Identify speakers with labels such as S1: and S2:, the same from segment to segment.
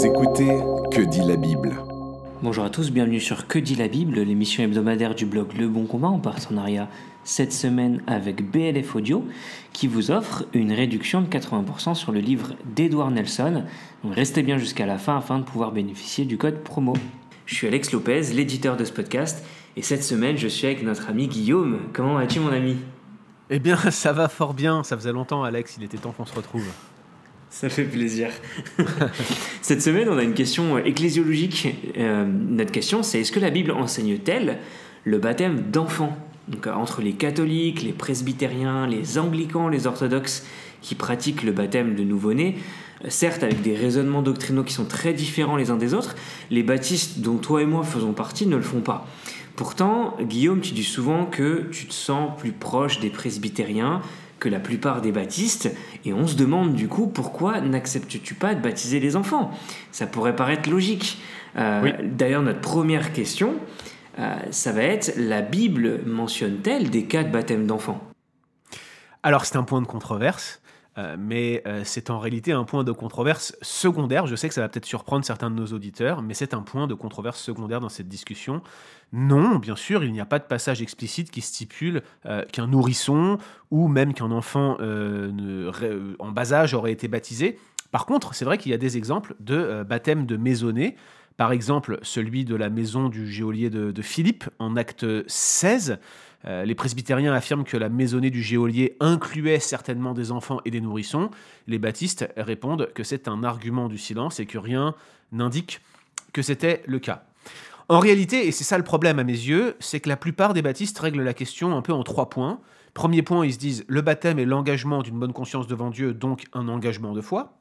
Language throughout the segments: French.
S1: Vous écoutez Que dit la Bible
S2: Bonjour à tous, bienvenue sur Que dit la Bible, l'émission hebdomadaire du blog Le Bon Combat en partenariat cette semaine avec BLF Audio qui vous offre une réduction de 80% sur le livre d'Edouard Nelson. Donc restez bien jusqu'à la fin afin de pouvoir bénéficier du code promo. Je suis Alex Lopez, l'éditeur de ce podcast, et cette semaine je suis avec notre ami Guillaume. Comment vas-tu mon ami?
S3: Eh bien ça va fort bien, ça faisait longtemps Alex, il était temps qu'on se retrouve.
S2: Ça fait plaisir. Cette semaine, on a une question ecclésiologique. Euh, notre question, c'est est-ce que la Bible enseigne-t-elle le baptême d'enfants? Donc, euh, entre les catholiques, les presbytériens, les anglicans, les orthodoxes qui pratiquent le baptême de nouveau-né, euh, certes avec des raisonnements doctrinaux qui sont très différents les uns des autres, les baptistes dont toi et moi faisons partie ne le font pas. Pourtant, Guillaume, tu dis souvent que tu te sens plus proche des presbytériens, que la plupart des baptistes, et on se demande du coup pourquoi n'acceptes-tu pas de baptiser les enfants? Ça pourrait paraître logique. Euh, d'ailleurs, notre première question, euh, ça va être la Bible mentionne-t-elle des cas de baptême d'enfants?
S3: Alors c'est un point de controverse. Euh, mais c'est en réalité un point de controverse secondaire. Je sais que ça va peut-être surprendre certains de nos auditeurs, mais c'est un point de controverse secondaire dans cette discussion. Non, bien sûr, il n'y a pas de passage explicite qui stipule euh, qu'un nourrisson ou même qu'un enfant euh, euh, en bas âge aurait été baptisé. Par contre, c'est vrai qu'il y a des exemples de baptême de maisonnée. Par exemple, celui de la maison du geôlier de, Philippe en acte 16. les presbytériens affirment que la maisonnée du geôlier incluait certainement des enfants et des nourrissons. Les baptistes répondent que c'est un argument du silence et que rien n'indique que c'était le cas. En réalité, et c'est ça le problème à mes yeux, c'est que la plupart des baptistes règlent la question un peu en trois points. Premier point, ils se disent le baptême est l'engagement d'une bonne conscience devant Dieu, donc un engagement de foi.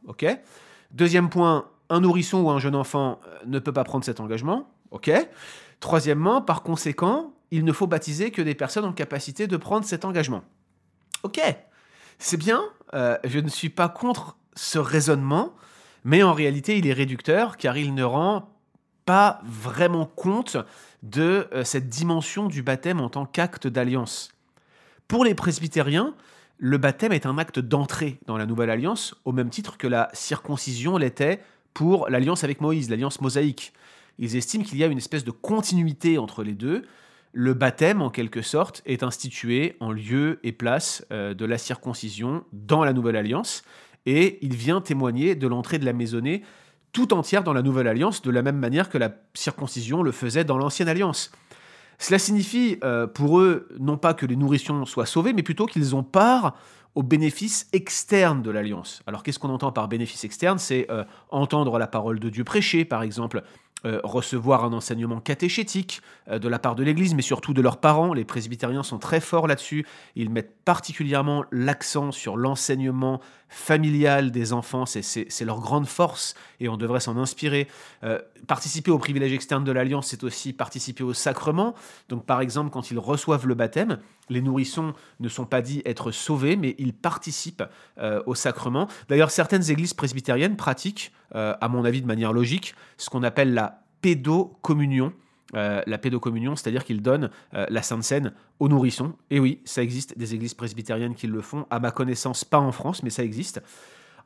S3: Deuxième point, un nourrisson ou un jeune enfant euh, ne peut pas prendre cet engagement. Ok? Troisièmement, par conséquent, il ne faut baptiser que des personnes en capacité de prendre cet engagement. Ok. C'est bien. Euh, je ne suis pas contre ce raisonnement, mais en réalité, il est réducteur car il ne rend pas vraiment compte de euh, cette dimension du baptême en tant qu'acte d'alliance. Pour les presbytériens, le baptême est un acte d'entrée dans la nouvelle alliance, au même titre que la circoncision l'était pour l'alliance avec Moïse, l'alliance mosaïque. Ils estiment qu'il y a une espèce de continuité entre les deux. Le baptême, en quelque sorte, est institué en lieu et place euh, de la circoncision dans la nouvelle alliance, et il vient témoigner de l'entrée de la maisonnée tout entière dans la nouvelle alliance, de la même manière que la circoncision le faisait dans l'ancienne alliance. Cela signifie euh, pour eux non pas que les nourrissons soient sauvés, mais plutôt qu'ils ont part aux bénéfices externes de l'alliance. Alors qu'est-ce qu'on entend par bénéfice externe? C'est euh, entendre la parole de Dieu prêcher, par exemple, euh, recevoir un enseignement catéchétique euh, de la part de l'Église, mais surtout de leurs parents. Les presbytériens sont très forts là-dessus. Ils mettent particulièrement l'accent sur l'enseignement familial des enfants. C'est leur grande force et on devrait s'en inspirer. Euh, participer aux privilèges externes de l'Alliance, c'est aussi participer au sacrement. Donc par exemple, quand ils reçoivent le baptême, les nourrissons ne sont pas dits être sauvés, mais ils participent au sacrement. D'ailleurs, certaines églises presbytériennes pratiquent, à mon avis de manière logique, ce qu'on appelle la pédocommunion. Euh, la pédocommunion, c'est-à-dire qu'ils donnent euh, la Sainte Seine aux nourrissons. Et oui, ça existe des églises presbytériennes qui le font, à ma connaissance, pas en France, mais ça existe.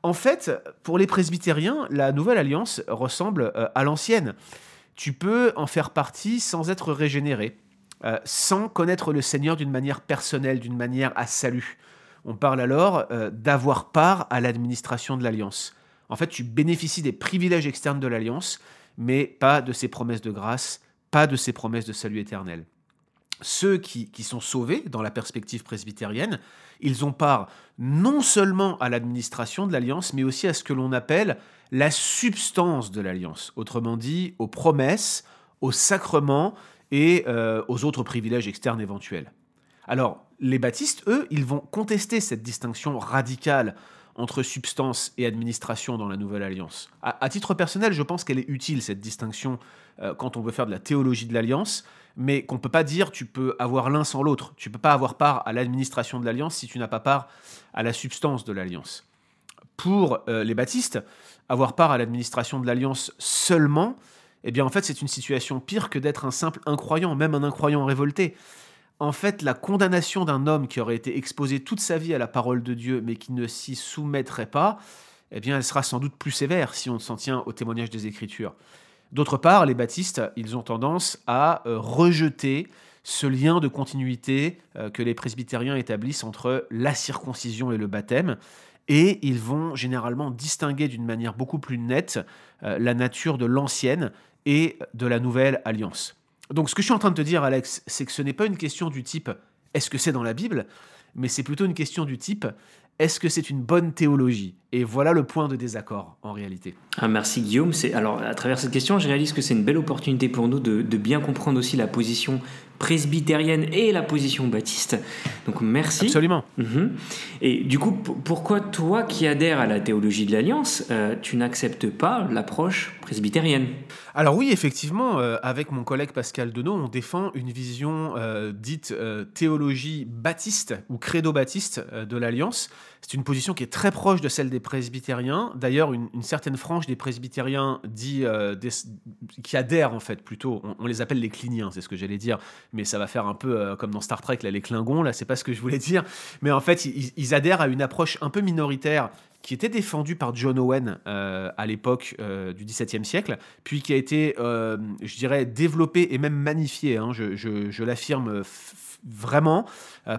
S3: En fait, pour les presbytériens, la nouvelle alliance ressemble euh, à l'ancienne. Tu peux en faire partie sans être régénéré, sans connaître le Seigneur d'une manière personnelle, d'une manière à salut. On parle alors d'avoir part à l'administration de l'alliance. En fait, tu bénéficies des privilèges externes de l'alliance, mais pas de ses promesses de grâce, pas de ses promesses de salut éternel. Ceux qui, sont sauvés dans la perspective presbytérienne, ils ont part non seulement à l'administration de l'alliance, mais aussi à ce que l'on appelle la substance de l'alliance, autrement dit aux promesses, aux sacrements et euh, aux autres privilèges externes éventuels. Alors, les baptistes, eux, ils vont contester cette distinction radicale entre substance et administration dans la Nouvelle Alliance. À, titre personnel, je pense qu'elle est utile, cette distinction, euh, quand on veut faire de la théologie de l'Alliance, mais qu'on ne peut pas dire tu peux avoir l'un sans l'autre. Tu ne peux pas avoir part à l'administration de l'Alliance si tu n'as pas part à la substance de l'Alliance. Pour euh, les baptistes, avoir part à l'administration de l'Alliance seulement, eh bien en fait c'est une situation pire que d'être un simple incroyant, même un incroyant révolté en fait, la condamnation d'un homme qui aurait été exposé toute sa vie à la parole de Dieu, mais qui ne s'y soumettrait pas, eh bien, elle sera sans doute plus sévère si on s'en tient au témoignage des Écritures. D'autre part, les baptistes, ils ont tendance à euh, rejeter ce lien de continuité euh, que les presbytériens établissent entre la circoncision et le baptême, et ils vont généralement distinguer d'une manière beaucoup plus nette euh, la nature de l'ancienne et de la nouvelle alliance. Donc ce que je suis en train de te dire, Alex, c'est que ce n'est pas une question du type est-ce que c'est dans la Bible, mais c'est plutôt une question du type est-ce que c'est une bonne théologie? Et voilà le point de désaccord en réalité.
S2: Ah, merci Guillaume. Alors à travers cette question, je réalise que c'est une belle opportunité pour nous de bien comprendre aussi la position presbytérienne et la position baptiste. Donc merci.
S3: Absolument.
S2: Mhm. Et du coup, pourquoi toi qui adhères à la théologie de l'Alliance, euh, tu n'acceptes pas l'approche presbytérienne?
S3: Alors oui, effectivement, euh, avec mon collègue Pascal Denot, on défend une vision euh, dite théologie baptiste ou credo-baptiste euh, de l'Alliance. C'est une position qui est très proche de celle des presbytériens. D'ailleurs, une, certaine frange des presbytériens dit, euh, qui adhèrent en fait plutôt, on, les appelle les cliniens, c'est ce que j'allais dire, mais ça va faire un peu euh, comme dans Star Trek, là, les Klingons, là, c'est pas ce que je voulais dire. Mais en fait, ils adhèrent à une approche un peu minoritaire qui était défendue par John Owen euh, à l'époque euh, du XVIIe siècle, puis qui a été, euh, je dirais, développée et même magnifiée, hein, je, je- l'affirme vraiment,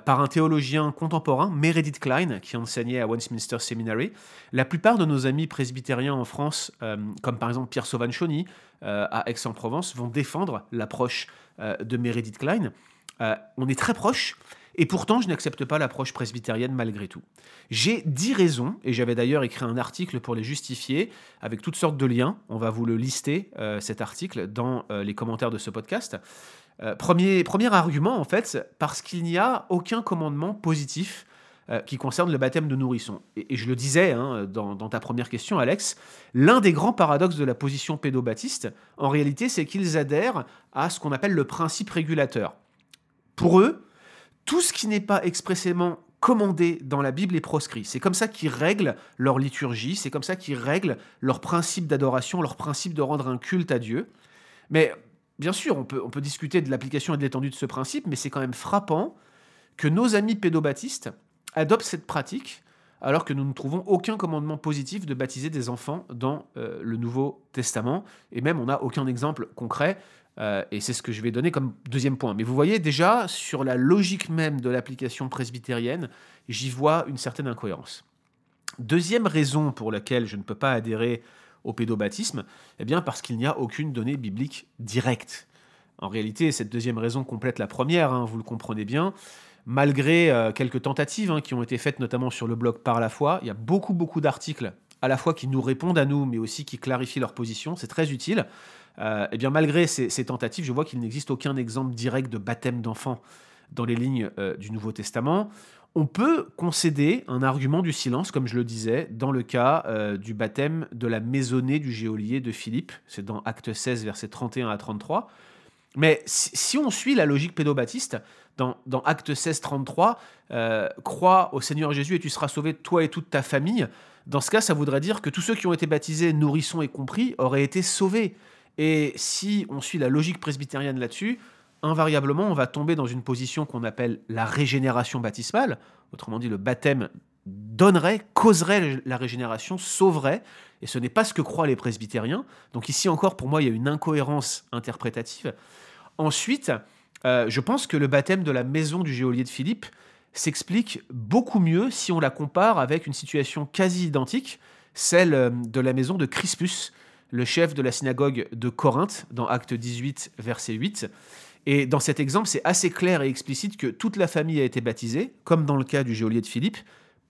S3: par un théologien contemporain, Meredith Klein, qui enseignait à Westminster Seminary. La plupart de nos amis presbytériens en France, comme par exemple Pierre Sauvanchoni à Aix-en-Provence, vont défendre l'approche de Meredith Klein. On est très proches, et pourtant je n'accepte pas l'approche presbytérienne malgré tout. J'ai dix raisons, et j'avais d'ailleurs écrit un article pour les justifier, avec toutes sortes de liens. On va vous le lister, euh, cet article, dans euh, les commentaires de ce podcast. Euh, premier, argument, en fait, parce qu'il n'y a aucun commandement positif qui concerne le baptême de nourrisson. Et, je le disais hein, dans ta première question, Alex, l'un des grands paradoxes de la position pédobaptiste, en réalité, c'est qu'ils adhèrent à ce qu'on appelle le principe régulateur. Pour eux, tout ce qui n'est pas expressément commandé dans la Bible est proscrit. C'est comme ça qu'ils règlent leur liturgie, c'est comme ça qu'ils règlent leur principe d'adoration, leur principe de rendre un culte à Dieu. Mais bien sûr, on peut, discuter de l'application et de l'étendue de ce principe, mais c'est quand même frappant que nos amis pédobaptistes adoptent cette pratique alors que nous ne trouvons aucun commandement positif de baptiser des enfants dans euh, le Nouveau Testament, et même on n'a aucun exemple concret, euh, et c'est ce que je vais donner comme deuxième point. Mais vous voyez déjà, sur la logique même de l'application presbytérienne, j'y vois une certaine incohérence. Deuxième raison pour laquelle je ne peux pas adhérer au pédobaptisme, eh bien parce qu'il n'y a aucune donnée biblique directe. En réalité, cette deuxième raison complète la première, hein, vous le comprenez bien. Malgré euh, quelques tentatives hein, qui ont été faites notamment sur le blog Par la foi, il y a beaucoup beaucoup d'articles à la fois qui nous répondent à nous, mais aussi qui clarifient leur position. C'est très utile. Euh, eh bien, malgré ces, tentatives, je vois qu'il n'existe aucun exemple direct de baptême d'enfant dans les lignes euh, du Nouveau Testament. On peut concéder un argument du silence, comme je le disais, dans le cas euh, du baptême de la maisonnée du geôlier de Philippe. C'est dans Acte 16, versets 31 à 33. Mais si, on suit la logique pédobaptiste, dans, dans Acte 16, 33, euh, crois au Seigneur Jésus et tu seras sauvé, toi et toute ta famille. Dans ce cas, ça voudrait dire que tous ceux qui ont été baptisés, nourrissons et compris, auraient été sauvés. Et si on suit la logique presbytérienne là-dessus, invariablement, on va tomber dans une position qu'on appelle la régénération baptismale. Autrement dit, le baptême donnerait, causerait la régénération, sauverait. Et ce n'est pas ce que croient les presbytériens. Donc ici encore, pour moi, il y a une incohérence interprétative. Ensuite, euh, je pense que le baptême de la maison du geôlier de Philippe s'explique beaucoup mieux si on la compare avec une situation quasi identique, celle euh, de la maison de Crispus, le chef de la synagogue de Corinthe, dans Acte 18, verset 8. Et dans cet exemple, c'est assez clair et explicite que toute la famille a été baptisée, comme dans le cas du geôlier de Philippe.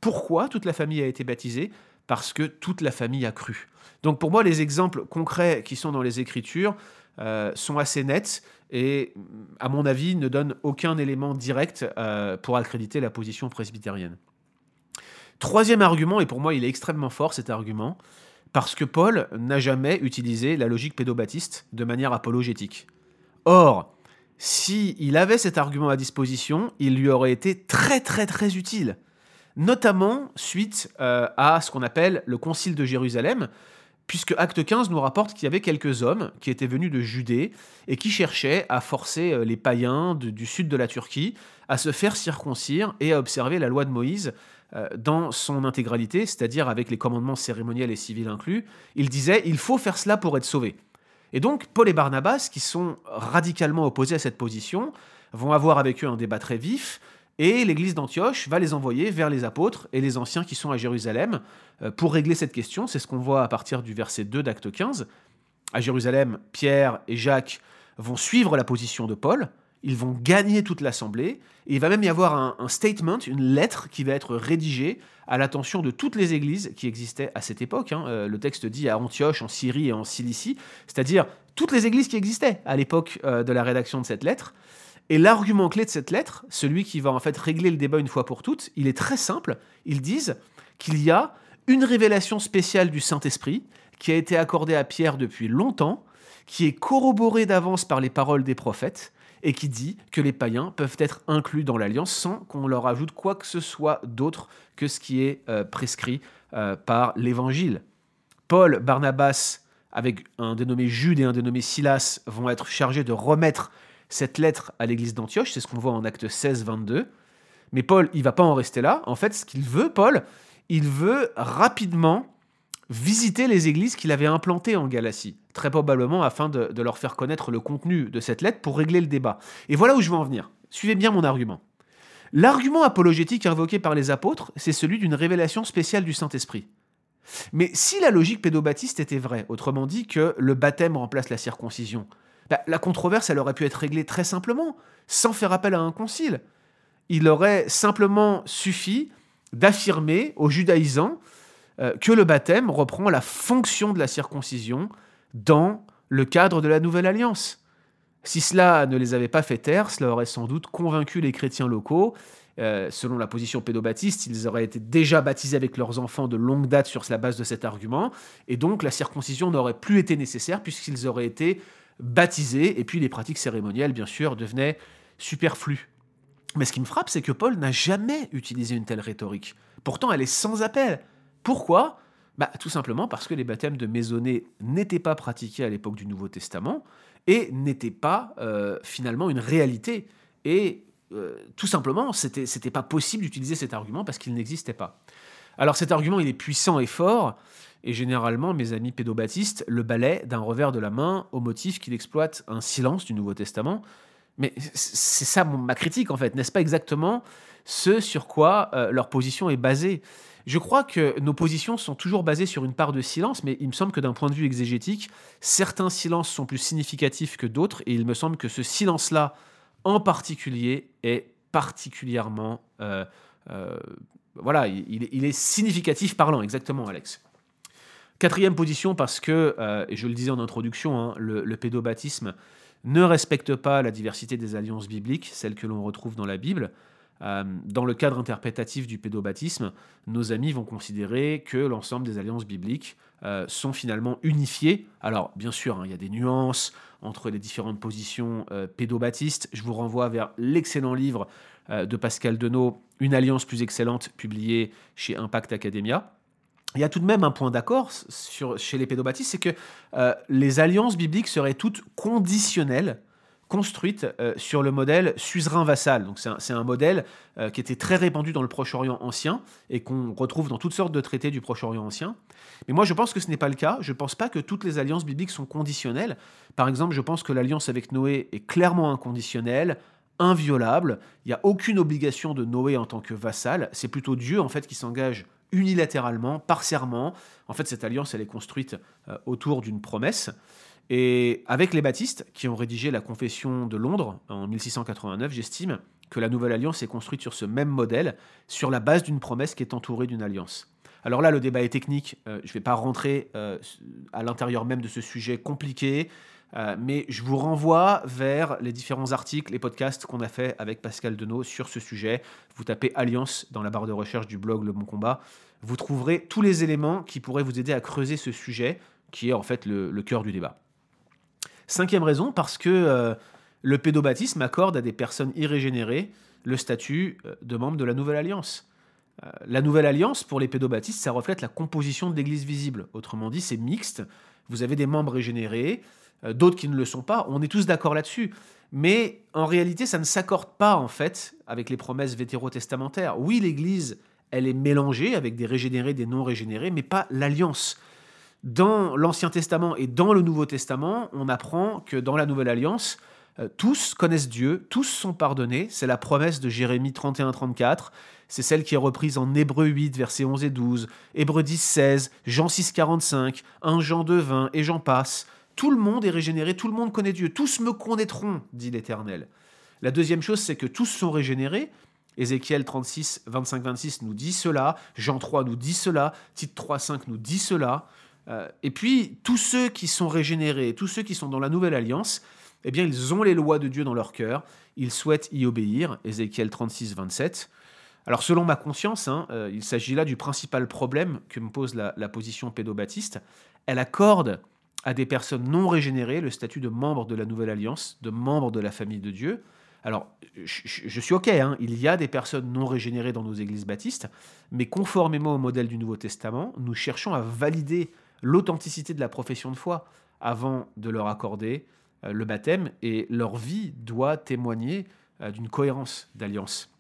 S3: Pourquoi toute la famille a été baptisée? Parce que toute la famille a cru. Donc pour moi, les exemples concrets qui sont dans les Écritures euh, sont assez nets et, à mon avis, ne donnent aucun élément direct euh, pour accréditer la position presbytérienne. Troisième argument, et pour moi il est extrêmement fort cet argument, parce que Paul n'a jamais utilisé la logique pédobaptiste de manière apologétique. Or, si il avait cet argument à disposition, il lui aurait été très très très utile, notamment suite euh, à ce qu'on appelle le Concile de Jérusalem, puisque Acte 15 nous rapporte qu'il y avait quelques hommes qui étaient venus de Judée et qui cherchaient à forcer euh, les païens du sud de la Turquie à se faire circoncire et à observer la loi de Moïse euh, dans son intégralité, c'est-à-dire avec les commandements cérémoniels et civils inclus, il disait il faut faire cela pour être sauvé. Et donc Paul et Barnabas, qui sont radicalement opposés à cette position, vont avoir avec eux un débat très vif, et l'église d'Antioche va les envoyer vers les apôtres et les anciens qui sont à Jérusalem euh, pour régler cette question. C'est ce qu'on voit à partir du verset 2 d'acte 15. À Jérusalem, Pierre et Jacques vont suivre la position de Paul, ils vont gagner toute l'assemblée, et il va même y avoir un, statement, une lettre qui va être rédigée à l'attention de toutes les églises qui existaient à cette époque. Hein. Euh, le texte dit à Antioche, en Syrie et en Cilicie, c'est-à-dire toutes les églises qui existaient à l'époque euh, de la rédaction de cette lettre. Et l'argument clé de cette lettre, celui qui va en fait régler le débat une fois pour toutes, il est très simple. Ils disent qu'il y a une révélation spéciale du Saint-Esprit qui a été accordée à Pierre depuis longtemps, qui est corroborée d'avance par les paroles des prophètes, et qui dit que les païens peuvent être inclus dans l'alliance sans qu'on leur ajoute quoi que ce soit d'autre que ce qui est euh, prescrit euh, par l'Évangile. Paul, Barnabas, avec un dénommé Jude et un dénommé Silas, vont être chargés de remettre cette lettre à l'église d'Antioche, c'est ce qu'on voit en acte 16, 22. Mais Paul, il va pas en rester là. En fait, ce qu'il veut, Paul, il veut rapidement visiter les églises qu'il avait implantées en Galatie, très probablement afin de, de, leur faire connaître le contenu de cette lettre pour régler le débat. Et voilà où je veux en venir. Suivez bien mon argument. L'argument apologétique invoqué par les apôtres, c'est celui d'une révélation spéciale du Saint-Esprit. Mais si la logique pédobaptiste était vraie, autrement dit que le baptême remplace la circoncision, bah, la controverse, elle aurait pu être réglée très simplement, sans faire appel à un concile. Il aurait simplement suffi d'affirmer aux judaïsants euh, que le baptême reprend la fonction de la circoncision dans le cadre de la nouvelle alliance. Si cela ne les avait pas fait taire, cela aurait sans doute convaincu les chrétiens locaux. Euh, selon la position pédobaptiste, ils auraient été déjà baptisés avec leurs enfants de longue date sur la base de cet argument, et donc la circoncision n'aurait plus été nécessaire puisqu'ils auraient été baptisés, et puis les pratiques cérémonielles, bien sûr, devenaient superflues. Mais ce qui me frappe, c'est que Paul n'a jamais utilisé une telle rhétorique. Pourtant, elle est sans appel. Pourquoi? Bah, Tout simplement parce que les baptêmes de maisonnée n'étaient pas pratiqués à l'époque du Nouveau Testament et n'étaient pas euh, finalement une réalité. Et euh, tout simplement, c'était, c'était pas possible d'utiliser cet argument parce qu'il n'existait pas. Alors cet argument, il est puissant et fort, et généralement, mes amis pédobaptistes le balaient d'un revers de la main au motif qu'il exploite un silence du Nouveau Testament. Mais c'est ça ma critique, en fait. N'est-ce pas exactement ce sur quoi euh, leur position est basée? Je crois que nos positions sont toujours basées sur une part de silence, mais il me semble que d'un point de vue exégétique, certains silences sont plus significatifs que d'autres, et il me semble que ce silence-là, en particulier, est particulièrement... Euh, euh, voilà, il, est significatif parlant, exactement, Alex. Quatrième position, parce que, euh, et je le disais en introduction, hein, le, pédobaptisme ne respecte pas la diversité des alliances bibliques, celles que l'on retrouve dans la Bible. Euh, dans le cadre interprétatif du pédobaptisme, nos amis vont considérer que l'ensemble des alliances bibliques euh, sont finalement unifiées. Alors, bien sûr, hein, il y a des nuances entre les différentes positions pédobaptistes. Je vous renvoie vers l'excellent livre de Pascal Denot, Une alliance plus excellente, publié chez Impact Academia il y a tout de même un point d'accord chez les pédobaptistes, c'est que euh, les alliances bibliques seraient toutes conditionnelles, construites euh, sur le modèle suzerain-vassal. Donc c'est un, modèle euh, qui était très répandu dans le Proche-Orient ancien et qu'on retrouve dans toutes sortes de traités du Proche-Orient ancien. Mais moi je pense que ce n'est pas le cas. Je ne pense pas que toutes les alliances bibliques sont conditionnelles. Par exemple, je pense que l'alliance avec Noé est clairement inconditionnelle, inviolable. Il n'y a aucune obligation de Noé en tant que vassal. C'est plutôt Dieu en fait qui s'engage unilatéralement, par serment. En fait, cette alliance, elle est construite euh, autour d'une promesse. Et avec les baptistes, qui ont rédigé la Confession de Londres en 1689, j'estime que la Nouvelle Alliance est construite sur ce même modèle, sur la base d'une promesse qui est entourée d'une alliance. Alors là, le débat est technique, euh, je ne vais pas rentrer euh, à l'intérieur même de ce sujet compliqué, mais je vous renvoie vers les différents articles et podcasts qu'on a fait avec Pascal Denot sur ce sujet. Vous tapez Alliance dans la barre de recherche du blog Le Bon Combat vous trouverez tous les éléments qui pourraient vous aider à creuser ce sujet, qui est en fait le, cœur du débat. Cinquième raison, parce que euh, le pédobaptisme accorde à des personnes irrégénérées le statut euh, de membre de la Nouvelle Alliance. Euh, la Nouvelle Alliance, pour les pédobaptistes, ça reflète la composition de l'Église visible. Autrement dit, c'est mixte. Vous avez des membres régénérés, d'autres qui ne le sont pas. On est tous d'accord là-dessus. Mais en réalité, ça ne s'accorde pas, en fait, avec les promesses vétérotestamentaires. Oui, l'Église elle est mélangée avec des régénérés, des non régénérés, mais pas l'alliance. Dans l'Ancien Testament et dans le Nouveau Testament, on apprend que dans la Nouvelle Alliance, euh, tous connaissent Dieu, tous sont pardonnés. C'est la promesse de Jérémie 31-34. C'est celle qui est reprise en Hébreu 8, versets 11 et 12, Hébreu 10, 16, Jean 6, 45, 1 Jean 2, 20, et j'en passe. Tout le monde est régénéré, tout le monde connaît Dieu. Tous me connaîtront, dit l'Éternel. La deuxième chose, c'est que tous sont régénérés. Ézéchiel 36, 25, 26 nous dit cela. Jean 3 nous dit cela. Tite 3, 5 nous dit cela. Euh, et puis, tous ceux qui sont régénérés, tous ceux qui sont dans la nouvelle alliance, eh bien, ils ont les lois de Dieu dans leur cœur. Ils souhaitent y obéir. Ézéchiel 36, 27. Alors, selon ma conscience, hein, euh, il s'agit là du principal problème que me pose la position pédobaptiste. Elle accorde à des personnes non régénérées le statut de membre de la nouvelle alliance, de membre de la famille de Dieu. Alors, je, suis OK, hein, il y a des personnes non régénérées dans nos églises baptistes, mais conformément au modèle du Nouveau Testament, nous cherchons à valider l'authenticité de la profession de foi avant de leur accorder euh, le baptême, et leur vie doit témoigner euh, d'une cohérence d'alliance.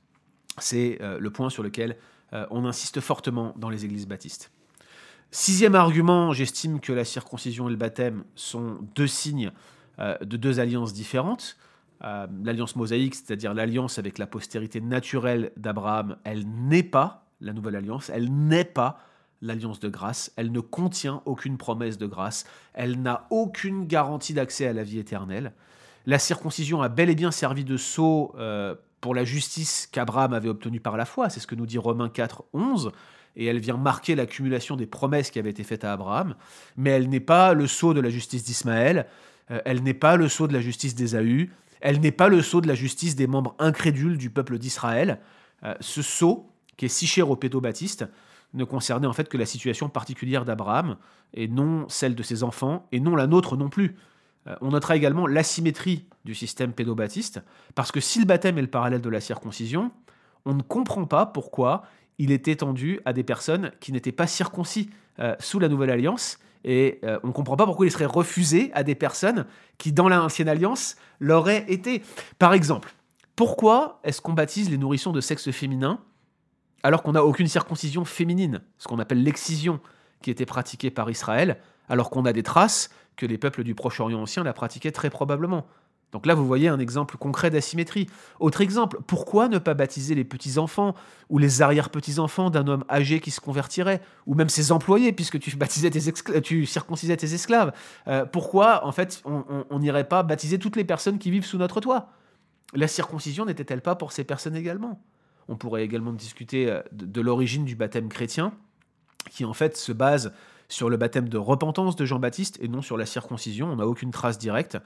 S3: C'est euh, le point sur lequel on insiste fortement dans les églises baptistes. Sixième argument, j'estime que la circoncision et le baptême sont deux signes de deux alliances différentes. l'alliance mosaïque, c'est-à-dire l'alliance avec la postérité naturelle d'Abraham, elle n'est pas la nouvelle alliance, elle n'est pas l'alliance de grâce, elle ne contient aucune promesse de grâce, elle n'a aucune garantie d'accès à la vie éternelle. La circoncision a bel et bien servi de sceau euh, pour la justice qu'Abraham avait obtenue par la foi, c'est ce que nous dit Romains 4, 11, et elle vient marquer l'accumulation des promesses qui avaient été faites à Abraham, mais elle n'est pas le sceau de la justice d'Ismaël, euh, elle n'est pas le sceau de la justice d'Ésaü, elle n'est pas le sceau de la justice des membres incrédules du peuple d'Israël. Euh, ce sceau, qui est si cher aux pétobaptistes, ne concernait en fait que la situation particulière d'Abraham, et non celle de ses enfants, et non la nôtre non plus. Euh, on notera également l'asymétrie du système pédobaptiste, parce que si le baptême est le parallèle de la circoncision, on ne comprend pas pourquoi il est étendu à des personnes qui n'étaient pas circoncis euh, sous la Nouvelle Alliance, et euh, on ne comprend pas pourquoi il serait refusé à des personnes qui, dans l'Ancienne Alliance, l'auraient été. Par exemple, pourquoi est-ce qu'on baptise les nourrissons de sexe féminin alors qu'on n'a aucune circoncision féminine, ce qu'on appelle l'excision, qui était pratiquée par Israël, alors qu'on a des traces que les peuples du Proche-Orient ancien la pratiquaient très probablement? Donc là, vous voyez un exemple concret d'asymétrie. Autre exemple, pourquoi ne pas baptiser les petits-enfants ou les arrière-petits-enfants d'un homme âgé qui se convertirait, ou même ses employés, puisque tu, tu circoncisais tes esclaves? Euh, Pourquoi, en fait, on n'irait pas baptiser toutes les personnes qui vivent sous notre toit? La circoncision n'était-elle pas pour ces personnes également? On pourrait également discuter euh, de, l'origine du baptême chrétien, qui en fait se base sur le baptême de repentance de Jean-Baptiste et non sur la circoncision. On n'a aucune trace directe.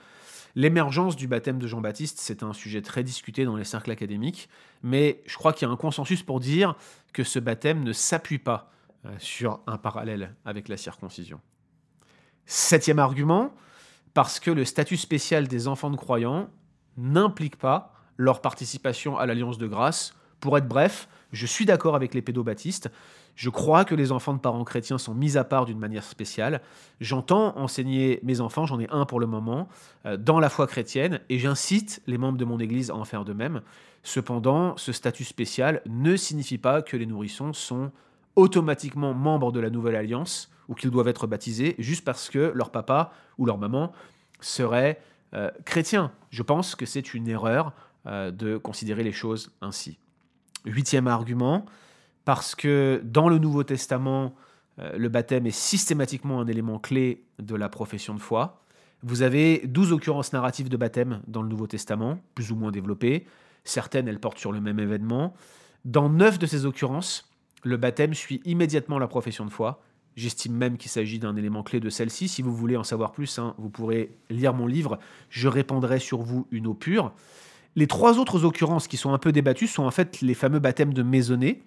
S3: L'émergence du baptême de Jean-Baptiste, c'est un sujet très discuté dans les cercles académiques, mais je crois qu'il y a un consensus pour dire que ce baptême ne s'appuie pas euh, sur un parallèle avec la circoncision. Septième argument, parce que le statut spécial des enfants de croyants n'implique pas leur participation à l'alliance de grâce pour être bref, je suis d'accord avec les pédobaptistes. Je crois que les enfants de parents chrétiens sont mis à part d'une manière spéciale. J'entends enseigner mes enfants, j'en ai un pour le moment, euh, dans la foi chrétienne, et j'incite les membres de mon Église à en faire de même. Cependant, ce statut spécial ne signifie pas que les nourrissons sont automatiquement membres de la nouvelle alliance ou qu'ils doivent être baptisés juste parce que leur papa ou leur maman serait euh, chrétien. Je pense que c'est une erreur euh, de considérer les choses ainsi. Huitième argument, parce que dans le Nouveau Testament, euh, le baptême est systématiquement un élément clé de la profession de foi. Vous avez douze occurrences narratives de baptême dans le Nouveau Testament, plus ou moins développées. Certaines, elles portent sur le même événement. Dans neuf de ces occurrences, le baptême suit immédiatement la profession de foi. J'estime même qu'il s'agit d'un élément clé de celle-ci. Si vous voulez en savoir plus, hein, vous pourrez lire mon livre. Je répandrai sur vous une eau pure. Les trois autres occurrences qui sont un peu débattues sont en fait les fameux baptêmes de maisonnée.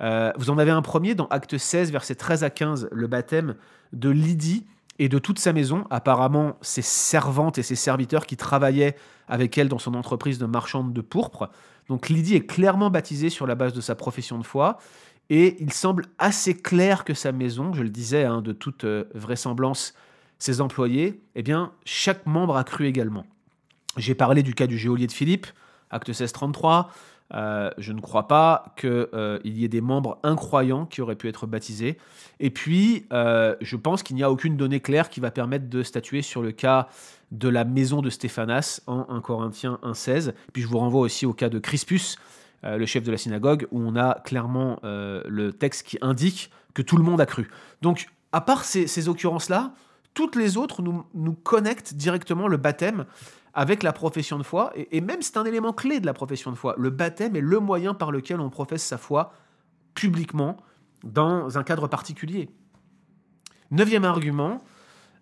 S3: Euh, vous en avez un premier dans Acte 16, versets 13 à 15, le baptême de Lydie et de toute sa maison, apparemment ses servantes et ses serviteurs qui travaillaient avec elle dans son entreprise de marchande de pourpre. Donc Lydie est clairement baptisée sur la base de sa profession de foi, et il semble assez clair que sa maison, je le disais, hein, de toute euh, vraisemblance, ses employés, eh bien, chaque membre a cru également. J'ai parlé du cas du geôlier de Philippe, acte 16, 33. Euh, je ne crois pas qu'il euh, y ait des membres incroyants qui auraient pu être baptisés. Et puis, euh, je pense qu'il n'y a aucune donnée claire qui va permettre de statuer sur le cas de la maison de Stéphanas en 1 Corinthiens 1.16. Puis je vous renvoie aussi au cas de Crispus, le chef de la synagogue, où on a clairement le texte qui indique que tout le monde a cru. Donc, à part ces, occurrences-là, toutes les autres nous, nous connectent directement le baptême avec la profession de foi, et, même c'est un élément clé de la profession de foi. Le baptême est le moyen par lequel on professe sa foi publiquement dans un cadre particulier. Neuvième argument,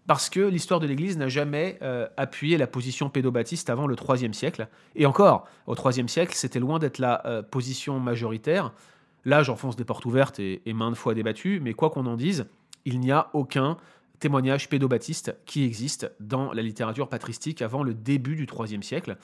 S3: parce que l'histoire de l'Église n'a jamais euh, appuyé la position pédobaptiste avant le IIIe siècle. Et encore, au IIIe siècle, c'était loin d'être la euh, position majoritaire. Là, j'enfonce des portes ouvertes et, et maintes fois débattues, mais quoi qu'on en dise, il n'y a aucun témoignage pédobaptiste qui existe dans la littérature patristique avant le début du IIIe siècle.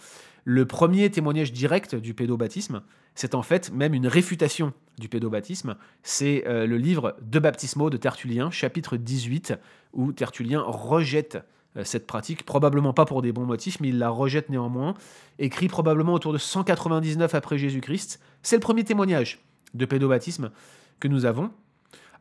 S3: Le premier témoignage direct du pédobaptisme, c'est en fait même une réfutation du pédobaptisme. C'est euh, le livre De baptismaux de Tertullien, chapitre 18, où Tertullien rejette euh, cette pratique, probablement pas pour des bons motifs, mais il la rejette néanmoins, écrit probablement autour de 199 après Jésus-Christ. C'est le premier témoignage de pédobaptisme que nous avons.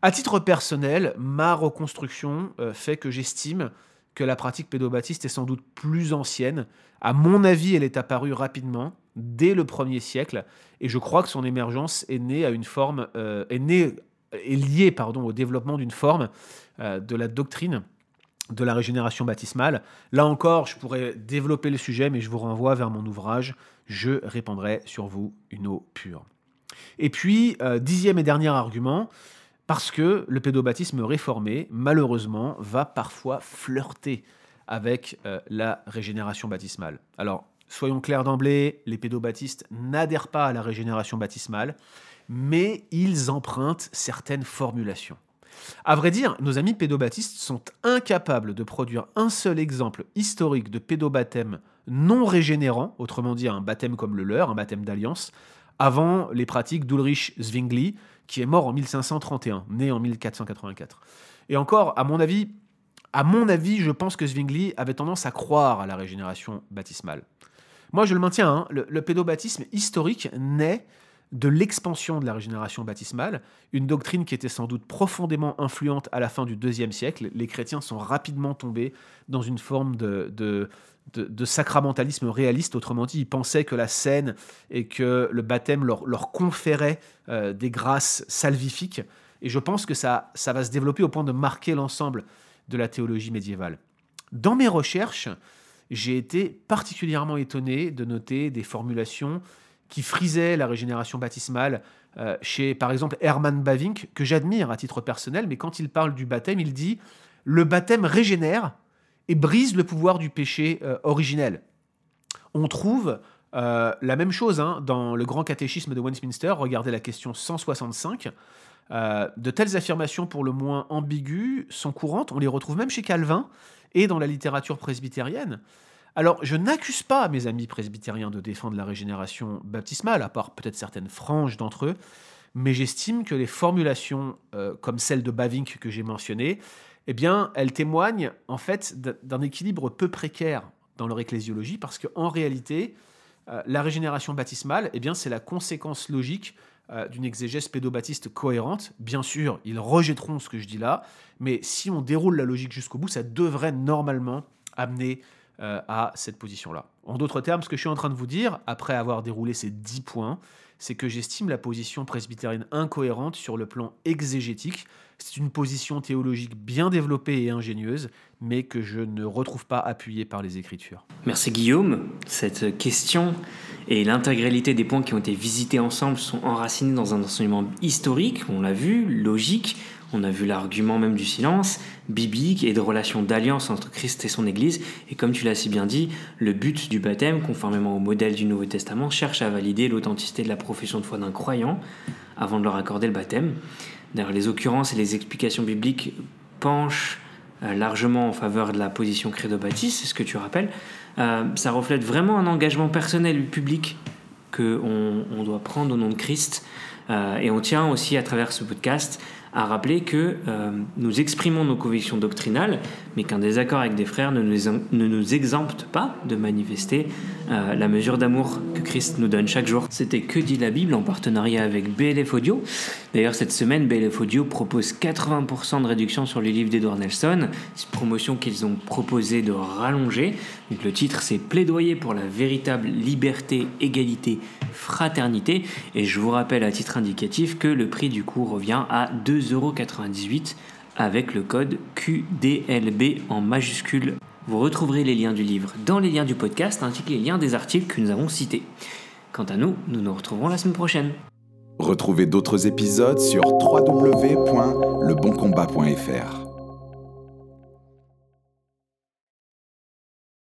S3: À titre personnel, ma reconstruction euh, fait que j'estime que la pratique pédobaptiste est sans doute plus ancienne. À mon avis, elle est apparue rapidement, dès le 1er siècle, et je crois que son émergence est née à une forme, euh, est née, est liée pardon, au développement d'une forme euh, de la doctrine de la régénération baptismale. Là encore, je pourrais développer le sujet, mais je vous renvoie vers mon ouvrage. Je répandrai sur vous une eau pure. Et puis, dixième et dernier argument, parce que le pédobaptisme réformé, malheureusement, va parfois flirter avec euh, la régénération baptismale. Alors, soyons clairs d'emblée, les pédobaptistes n'adhèrent pas à la régénération baptismale, mais ils empruntent certaines formulations. À vrai dire, nos amis pédobaptistes sont incapables de produire un seul exemple historique de pédobaptême non régénérant, autrement dit un baptême comme le leur, un baptême d'alliance, avant les pratiques d'Ulrich Zwingli, qui est mort en 1531, né en 1484. Et encore, à mon avis, je pense que Zwingli avait tendance à croire à la régénération baptismale. Moi, je le maintiens, hein, le, pédobaptisme historique naît de l'expansion de la régénération baptismale, une doctrine qui était sans doute profondément influente à la fin du IIe siècle. Les chrétiens sont rapidement tombés dans une forme de, sacramentalisme réaliste. Autrement dit, ils pensaient que la scène et que le baptême leur, conférait euh, des grâces salvifiques. Et je pense que ça, ça va se développer au point de marquer l'ensemble de la théologie médiévale. Dans mes recherches, j'ai été particulièrement étonné de noter des formulations qui frisaient la régénération baptismale euh, chez, par exemple, Hermann Bavinck, que j'admire à titre personnel, mais quand il parle du baptême, il dit Le baptême régénère, et brise le pouvoir du péché euh, originel. On trouve euh, la même chose hein, dans le grand catéchisme de Westminster, regardez la question 165. Euh, de telles affirmations pour le moins ambiguës sont courantes, on les retrouve même chez Calvin et dans la littérature presbytérienne. Alors, je n'accuse pas mes amis presbytériens de défendre la régénération baptismale, à part peut-être certaines franges d'entre eux, mais j'estime que les formulations comme celle de Bavinck que j'ai mentionnée eh bien, elle témoigne en fait d'un équilibre peu précaire dans leur ecclésiologie, parce qu'en réalité, euh, la régénération baptismale, eh bien, c'est la conséquence logique euh, d'une exégèse pédobaptiste cohérente. Bien sûr, ils rejetteront ce que je dis là, mais si on déroule la logique jusqu'au bout, ça devrait normalement amener euh, à cette position-là. En d'autres termes, ce que je suis en train de vous dire, après avoir déroulé ces dix points, c'est que j'estime la position presbytérienne incohérente sur le plan exégétique, c'est une position théologique bien développée et ingénieuse, mais que je ne retrouve pas appuyée par les Écritures.
S2: Merci Guillaume. Cette question et l'intégralité des points qui ont été visités ensemble sont enracinés dans un enseignement historique, on l'a vu, logique, on a vu l'argument même du silence, biblique et de relation d'alliance entre Christ et son Église. Et comme tu l'as si bien dit, le but du baptême, conformément au modèle du Nouveau Testament, cherche à valider l'authenticité de la profession de foi d'un croyant avant de leur accorder le baptême. D'ailleurs, les occurrences et les explications bibliques penchent euh, largement en faveur de la position credo-baptiste, c'est ce que tu rappelles. Euh, ça reflète vraiment un engagement personnel et public qu'on on doit prendre au nom de Christ. Euh, et on tient aussi à travers ce podcast a rappelé que euh, nous exprimons nos convictions doctrinales, mais qu'un désaccord avec des frères ne nous, exempte pas de manifester euh, la mesure d'amour que Christ nous donne chaque jour. C'était Que dit la Bible en partenariat avec BLF Audio. D'ailleurs, cette semaine, BLF Audio propose 80% de réduction sur les livres d'Edward Nelson, une promotion qu'ils ont proposé de rallonger. Donc, le titre, c'est Plaidoyer pour la véritable liberté, égalité, fraternité. Et je vous rappelle à titre indicatif que le prix du cours revient à 2,98€ avec le code QDLB en majuscule. Vous retrouverez les liens du livre dans les liens du podcast ainsi que les liens des articles que nous avons cités. Quant à nous, nous nous retrouverons la semaine prochaine.
S1: Retrouvez d'autres épisodes sur www.leboncombat.fr.